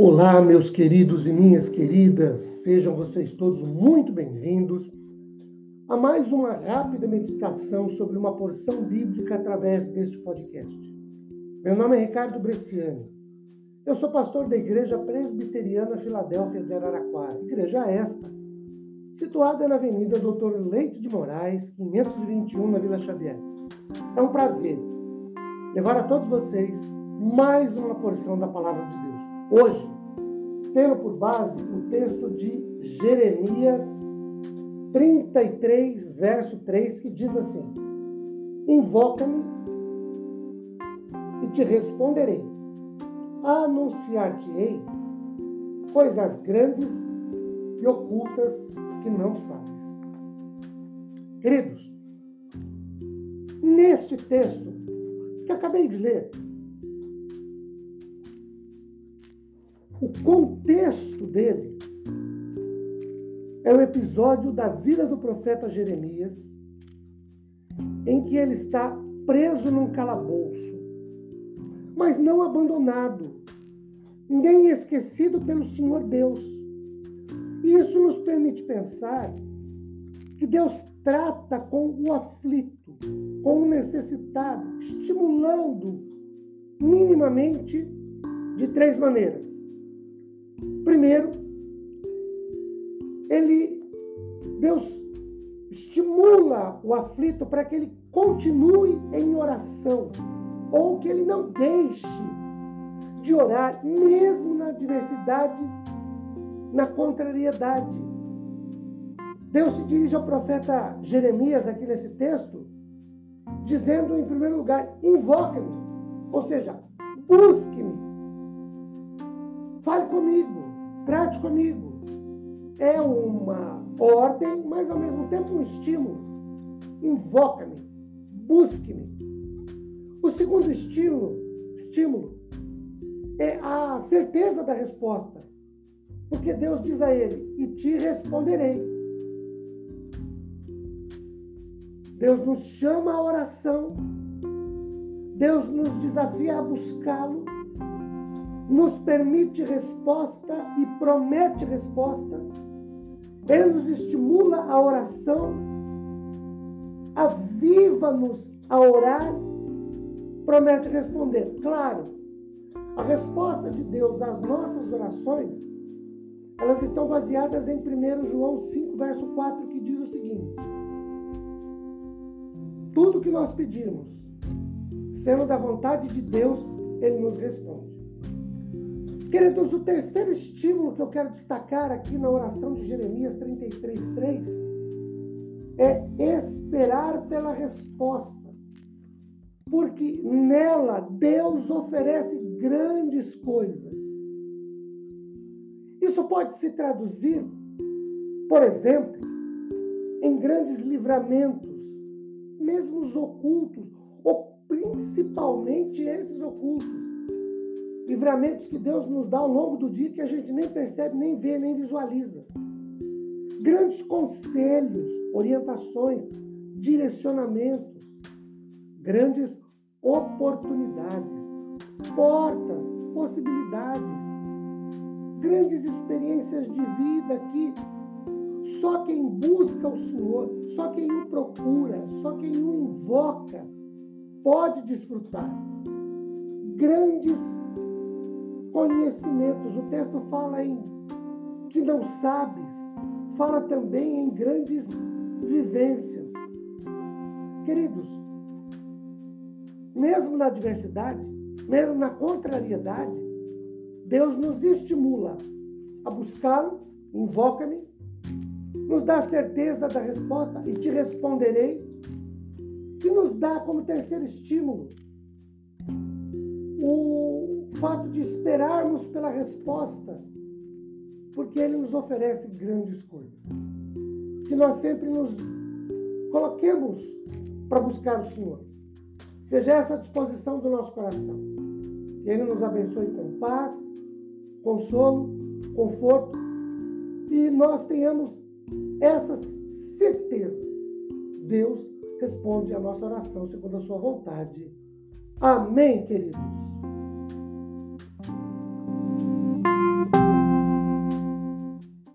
Olá, meus queridos e minhas queridas, sejam vocês todos muito bem-vindos a mais uma rápida meditação sobre uma porção bíblica através deste podcast. Meu nome é Ricardo Bresciani. Eu sou pastor da Igreja Presbiteriana Filadélfia de Araraquara, igreja esta, situada na Avenida Doutor Leite de Moraes, 521, na Vila Xavier. É um prazer levar a todos vocês mais uma porção da palavra de Deus. Hoje, tendo por base o texto de Jeremias 33, verso 3, que diz assim: Invoca-me e te responderei, anunciar-te-ei coisas grandes e ocultas que não sabes. Queridos, neste texto que acabei de ler, O contexto dele é o episódio da vida do profeta Jeremias, em que ele está preso num calabouço, mas não abandonado, nem esquecido pelo Senhor Deus. E isso nos permite pensar que Deus trata com o aflito, com o necessitado, estimulando minimamente de três maneiras. Primeiro, ele, Deus estimula o aflito para que ele continue em oração, ou que ele não deixe de orar, mesmo na adversidade, na contrariedade. Deus se dirige ao profeta Jeremias aqui nesse texto, dizendo, em primeiro lugar, invoque-me, ou seja, busque-me, fale comigo, trate comigo. É uma ordem, mas ao mesmo tempo um estímulo. Invoca-me, busque-me. O segundo estímulo, estímulo é a certeza da resposta. Porque Deus diz a ele: E te responderei. Deus nos chama à oração. Deus nos desafia a buscá-lo nos permite resposta e promete resposta. Ele nos estimula a oração, aviva-nos a orar, promete responder. Claro, a resposta de Deus às nossas orações, elas estão baseadas em 1 João 5, verso 4, que diz o seguinte: Tudo que nós pedimos, sendo da vontade de Deus, Ele nos responde. Queridos, o terceiro estímulo que eu quero destacar aqui na oração de Jeremias 33:3 é esperar pela resposta. Porque nela Deus oferece grandes coisas. Isso pode se traduzir, por exemplo, em grandes livramentos, mesmo os ocultos, ou principalmente esses ocultos livramentos que Deus nos dá ao longo do dia que a gente nem percebe, nem vê, nem visualiza. Grandes conselhos, orientações, direcionamentos, grandes oportunidades, portas, possibilidades, grandes experiências de vida que só quem busca o Senhor, só quem o procura, só quem o invoca pode desfrutar. Grandes conhecimentos. O texto fala em que não sabes, fala também em grandes vivências. Queridos, mesmo na adversidade, mesmo na contrariedade, Deus nos estimula a buscá-lo, invoca-me, nos dá certeza da resposta e te responderei, e nos dá como terceiro estímulo o fato de esperarmos pela resposta, porque Ele nos oferece grandes coisas. Que nós sempre nos coloquemos para buscar o Senhor. Seja essa a disposição do nosso coração. Que Ele nos abençoe com paz, consolo, conforto e nós tenhamos essa certeza. Deus responde a nossa oração segundo a sua vontade. Amém, queridos.